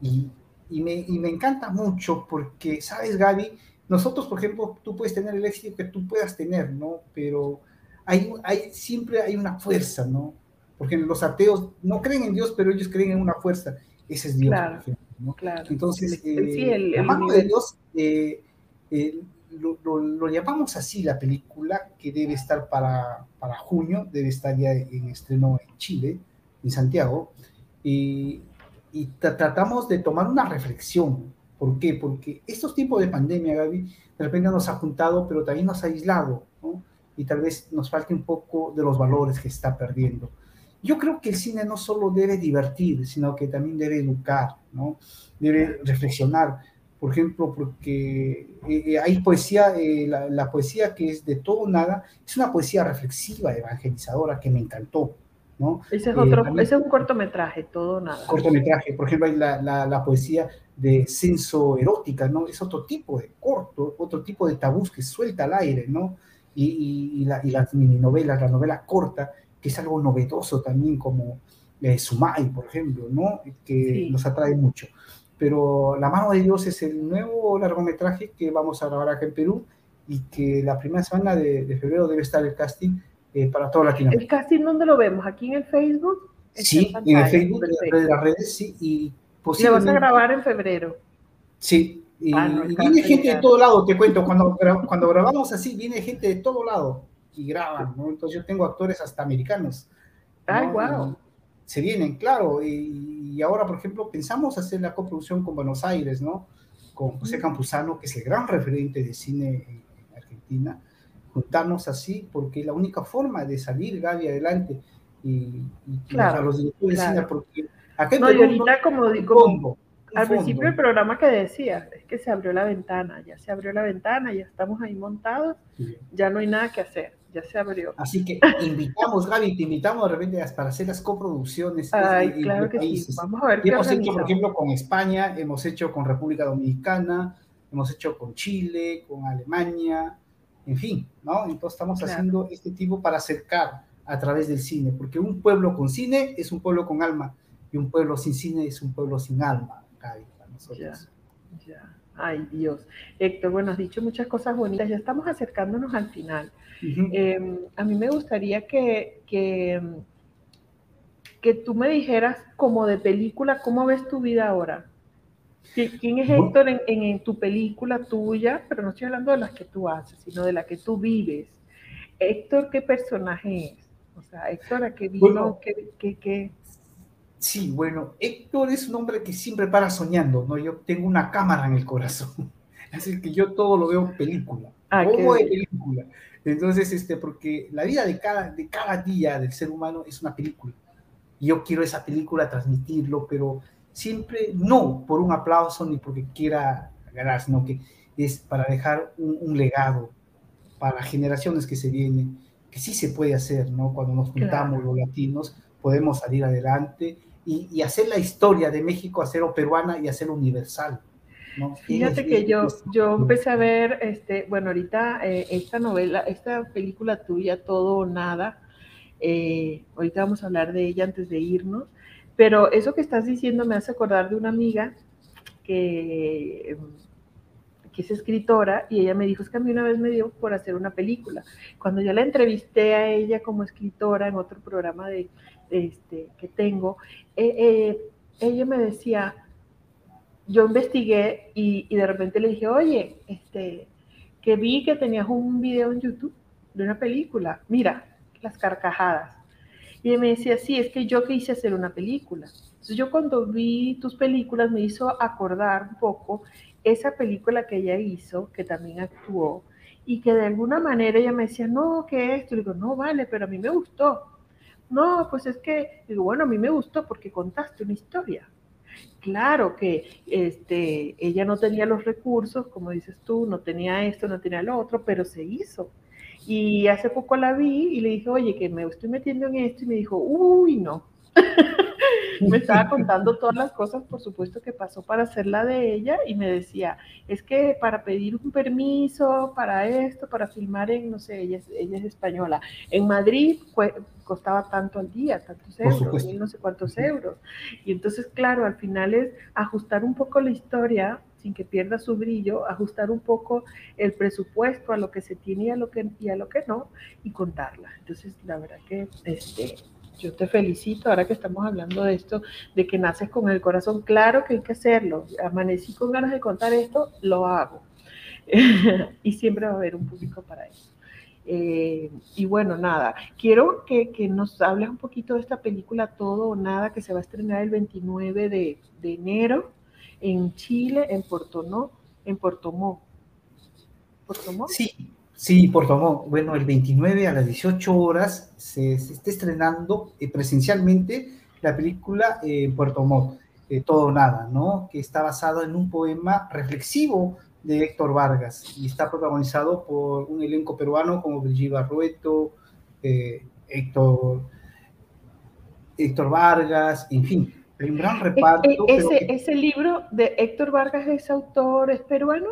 y, y, me, y me encanta mucho porque, ¿sabes, Gaby? Nosotros, por ejemplo, tú puedes tener el éxito que tú puedas tener, ¿no? Pero hay, hay, siempre hay una fuerza, ¿no? Porque los ateos no creen en Dios, pero ellos creen en una fuerza. Ese es Dios. Claro, ¿no? claro. Entonces, eh, el, la mano de Dios, eh, eh, lo, lo, llamamos así la película, que debe estar para, para junio, debe estar ya en estreno en Chile, en Santiago, y, y tratamos de tomar una reflexión. ¿Por qué? Porque estos tiempos de pandemia, Gaby, de repente nos ha juntado, pero también nos ha aislado, ¿no? Y tal vez nos falte un poco de los valores que está perdiendo. Yo creo que el cine no solo debe divertir, sino que también debe educar, ¿no? Debe reflexionar. Por ejemplo, porque eh, eh, hay poesía, eh, la, poesía que es de todo nada, es una poesía reflexiva, evangelizadora, que me encantó, ¿no? Ese es, otro, ese es un cortometraje, todo nada. Cortometraje, por ejemplo, hay la, la, poesía de censo erótica, ¿no? Es otro tipo de corto, otro tipo de tabús que suelta al aire, ¿no? Y, y, la, y las mini novelas, la novela corta, que es algo novedoso también, como eh, Sumay, por ejemplo, ¿no? que nos atrae mucho. Pero La mano de Dios es el nuevo largometraje que vamos a grabar acá en Perú y que la primera semana de, febrero debe estar el casting eh, para toda Latinoamérica. ¿El casting dónde lo vemos? ¿Aquí en el Facebook? Sí, en, el Facebook, en las redes, sí. Y posiblemente... ¿Lo vas a grabar en febrero? Sí, y, ah, viene gente de todo lado, te cuento, cuando, cuando grabamos así, viene gente de todo lado y graban, ¿no? Entonces yo tengo actores hasta americanos. ¡Ay, wow! Se vienen, claro, y, ahora, por ejemplo, pensamos hacer la coproducción con Buenos Aires, ¿no? Con José Campuzano, que es el gran referente de cine en, Argentina, juntarnos así, porque la única forma de salir, Gaby, adelante, y, claro, a los directores de cine, porque acá no, y ahorita como, digo, al principio del programa que decía, es que se abrió la ventana, ya se abrió la ventana, ya estamos ahí montados, ya no hay nada que hacer ya se abrió. Así que invitamos, Gaby, te invitamos de repente para hacer las coproducciones. Ay, claro que sí. Vamos a ver. Y hemos hecho, por ejemplo, con España, hemos hecho con República Dominicana, hemos hecho con Chile, con Alemania, en fin, ¿no? Entonces estamos haciendo este tipo para acercar a través del cine, porque un pueblo con cine es un pueblo con alma, y un pueblo sin cine es un pueblo sin alma, Gaby, para nosotros. Ya, ya. Ay, Dios. Héctor, bueno, has dicho muchas cosas bonitas, ya estamos acercándonos al final. Em, a mí me gustaría que, que, que, tú me dijeras como de película, ¿cómo ves tu vida ahora? ¿Quién es Héctor en, en, tu película tuya? Pero no estoy hablando de las que tú haces, sino de la que tú vives. Héctor, ¿qué personaje es? O sea, Héctor, ¿a qué vino? ¿Qué, qué, Sí, bueno, Héctor es un hombre que siempre para soñando, ¿no? Yo tengo una cámara en el corazón, así que yo todo lo veo película, ah, todo de película. Entonces, este, porque la vida de cada, de cada día del ser humano es una película. Y yo quiero esa película transmitirlo, pero siempre no por un aplauso ni porque quiera ganar, sino que es para dejar un, legado para generaciones que se vienen, que sí se puede hacer, ¿no? Cuando nos juntamos los latinos, podemos salir adelante y, hacer la historia de México, hacerlo peruana y hacerlo universal. Fíjate que yo, yo empecé a ver, este, bueno, ahorita eh, esta novela, esta película tuya, Todo o Nada, eh, ahorita vamos a hablar de ella antes de irnos, pero eso que estás diciendo me hace acordar de una amiga que, que es escritora y ella me dijo, es que a mí una vez me dio por hacer una película. Cuando yo la entrevisté a ella como escritora en otro programa de, este, que tengo, eh, eh, ella me decía, yo investigué y, y, de repente le dije, oye, este, que vi que tenías un video en YouTube de una película, mira, las carcajadas. Y ella me decía, sí, es que yo quise hacer una película. Entonces yo cuando vi tus películas me hizo acordar un poco esa película que ella hizo, que también actuó, y que de alguna manera ella me decía, no, ¿qué es esto? Le digo, no, vale, pero a mí me gustó. No, pues es que, digo, bueno, a mí me gustó porque contaste una historia. Claro que este, ella no tenía los recursos, como dices tú, no tenía esto, no tenía lo otro, pero se hizo. Y hace poco la vi y le dije, oye, que me estoy metiendo en esto, y me dijo, uy, no. Me estaba contando todas las cosas, por supuesto, que pasó para hacer la de ella y me decía, es que para pedir un permiso para esto, para filmar en, no sé, ella es, ella es española, en Madrid costaba tanto al día, tantos euros, no sé cuántos euros. Y entonces, claro, al final es ajustar un poco la historia sin que pierda su brillo, ajustar un poco el presupuesto a lo que se tiene y a lo que, y a lo que no, y contarla. Entonces, la verdad que este, yo te felicito ahora que estamos hablando de esto, de que naces con el corazón claro que hay que hacerlo. Amanecí con ganas de contar esto, lo hago. y siempre va a haber un público para eso. Eh, y bueno, nada, quiero que, que, nos hables un poquito de esta película Todo o Nada que se va a estrenar el 29 de, de enero en Chile, en Puerto No, en. ¿Puerto Mo? Sí, Sí, por favor. Bueno, el 29 a las 18 horas se, está estrenando eh, presencialmente la película eh, Puerto Montt, eh, Todo Nada, ¿no? Que está basado en un poema reflexivo de Héctor Vargas y está protagonizado por un elenco peruano como Brigitte Barrueto, Héctor, Héctor Vargas, en fin, hay un gran reparto. ¿Ese, ¿Ese libro de Héctor Vargas es autor, es peruano?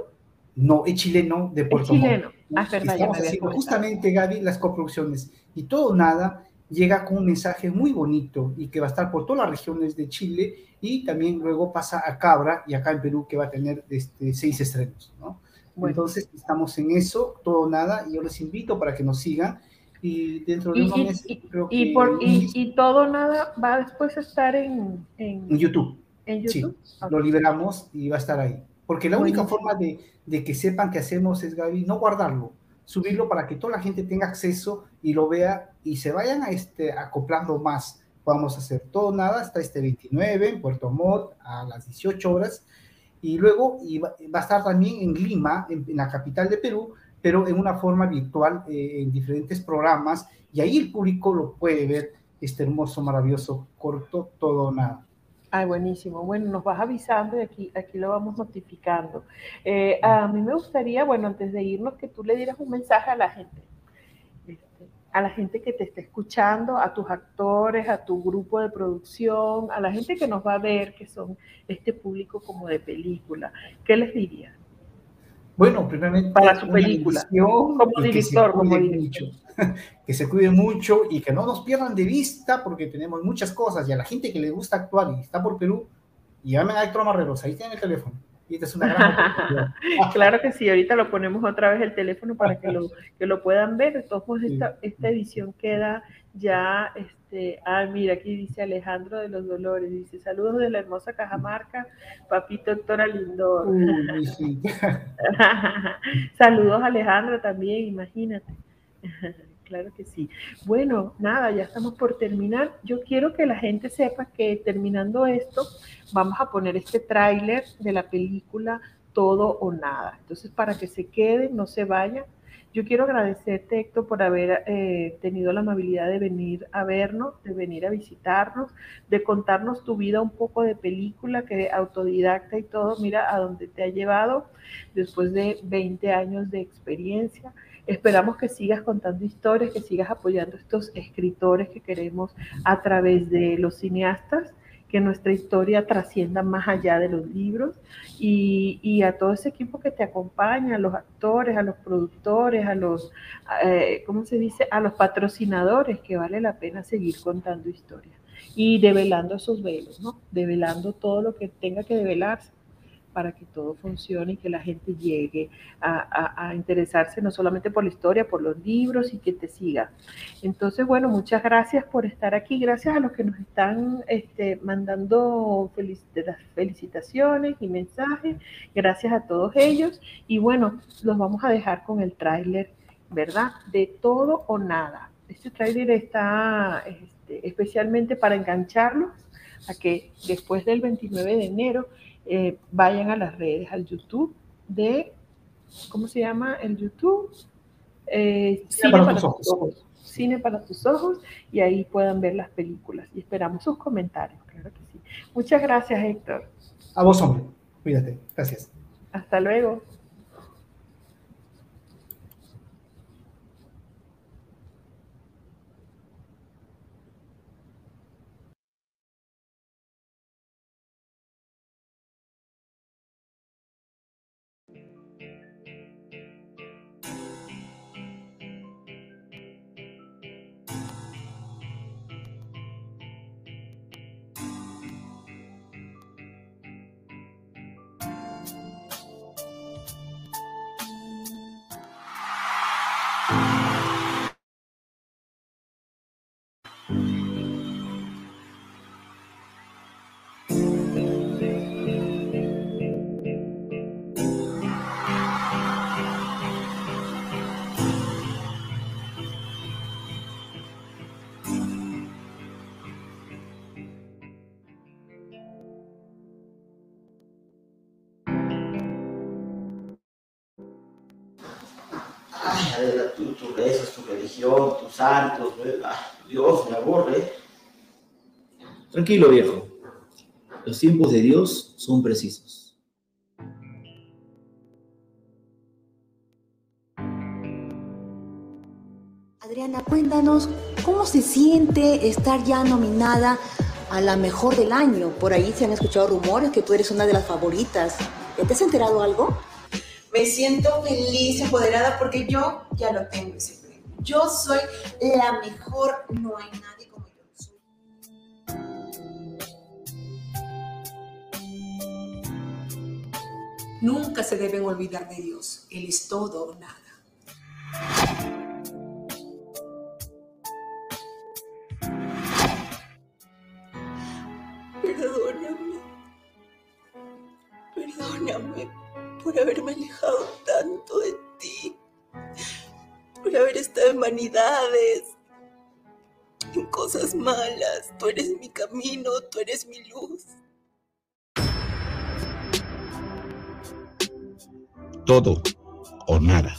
No, es chileno de Puerto es chileno. Ah, verdad, Estamos haciendo justamente, Gaby, las coproducciones. Y todo nada llega con un mensaje muy bonito y que va a estar por todas las regiones de Chile y también luego pasa a Cabra y acá en Perú que va a tener este, seis estrenos, ¿no? Entonces estamos en eso, todo nada, y yo les invito para que nos sigan y dentro de unos meses creo y, por, y, todo nada va después a estar en, en, YouTube. En YouTube. Sí, lo liberamos y va a estar ahí. Porque la única forma de, de, que sepan que hacemos es, Gaby, no guardarlo, subirlo para que toda la gente tenga acceso y lo vea y se vayan a este, acoplando más. Vamos a hacer todo nada hasta este 29 en Puerto Montt a las 18 horas. Y luego va, va, a estar también en Lima, en, la capital de Perú, pero en una forma virtual, eh, en diferentes programas. Y ahí el público lo puede ver, este hermoso, maravilloso, corto, todo nada. Ay, buenísimo. Bueno, nos vas avisando y aquí, aquí lo vamos notificando. Eh, a mí me gustaría, bueno, antes de irnos, que tú le dieras un mensaje a la gente, este, a la gente que te esté escuchando, a tus actores, a tu grupo de producción, a la gente que nos va a ver, que son este público como de película. ¿Qué les dirías? Bueno, primeramente, para su película, como director, como director. que se cuiden mucho y que no nos pierdan de vista porque tenemos muchas cosas y a la gente que le gusta actuar y está por Perú, llamen a Héctor Marreros, ahí tienen el teléfono. Y esta es una gran claro que sí, ahorita lo ponemos otra vez el teléfono para que lo, que lo puedan ver. De todos modos, esta, esta edición queda ya, este, ah, mira, aquí dice Alejandro de los Dolores, dice, saludos de la hermosa Cajamarca, papito Héctor Alindor. saludos Alejandro también, imagínate. Claro que sí. Bueno, nada, ya estamos por terminar. Yo quiero que la gente sepa que terminando esto, vamos a poner este tráiler de la película Todo o Nada. Entonces, para que se queden, no se vayan. Yo quiero agradecerte, Héctor, por haber eh, tenido la amabilidad de venir a vernos, de venir a visitarnos, de contarnos tu vida un poco de película, que autodidacta y todo, mira a dónde te ha llevado después de 20 años de experiencia. Esperamos que sigas contando historias, que sigas apoyando a estos escritores que queremos a través de los cineastas que nuestra historia trascienda más allá de los libros y, a todo ese equipo que te acompaña, a los actores, a los productores, a los, eh, ¿cómo se dice? A los patrocinadores, que vale la pena seguir contando historias y develando esos velos, ¿no? Develando todo lo que tenga que develarse para que todo funcione y que la gente llegue a, interesarse no solamente por la historia, por los libros y que te siga. Entonces, bueno, muchas gracias por estar aquí, gracias a los que nos están este, mandando las felicitaciones y mensajes, gracias a todos ellos y bueno, los vamos a dejar con el tráiler, ¿verdad? De todo o nada. Este tráiler está este, especialmente para engancharlos a que después del 29 de enero eh, vayan a las redes, al YouTube de, ¿cómo se llama? El YouTube. Eh, Cine, para, tus ojos. Cine para tus ojos y ahí puedan ver las películas. Y esperamos sus comentarios, claro que sí. Muchas gracias, Héctor. A vos, hombre. Cuídate. Gracias. Hasta luego. Dios me aburre. Tranquilo, viejo. Los tiempos de Dios son precisos. Adriana, cuéntanos cómo se siente estar ya nominada a la mejor del año. Por ahí se han escuchado rumores que tú eres una de las favoritas. ¿Te has enterado algo? me siento feliz, empoderada, porque yo ya lo tengo ese premio. Yo soy la mejor, no hay nadie como yo soy. Nunca se deben olvidar de Dios. Él es todo o nada. Perdóname. Perdóname por haberme alejado tanto de ti, por haber estado en vanidades, en cosas malas. Tú eres mi camino, tú eres mi luz. Todo o nada.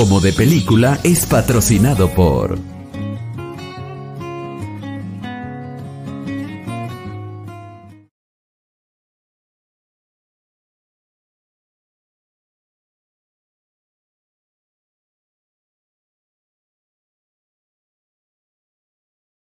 Como de película es patrocinado por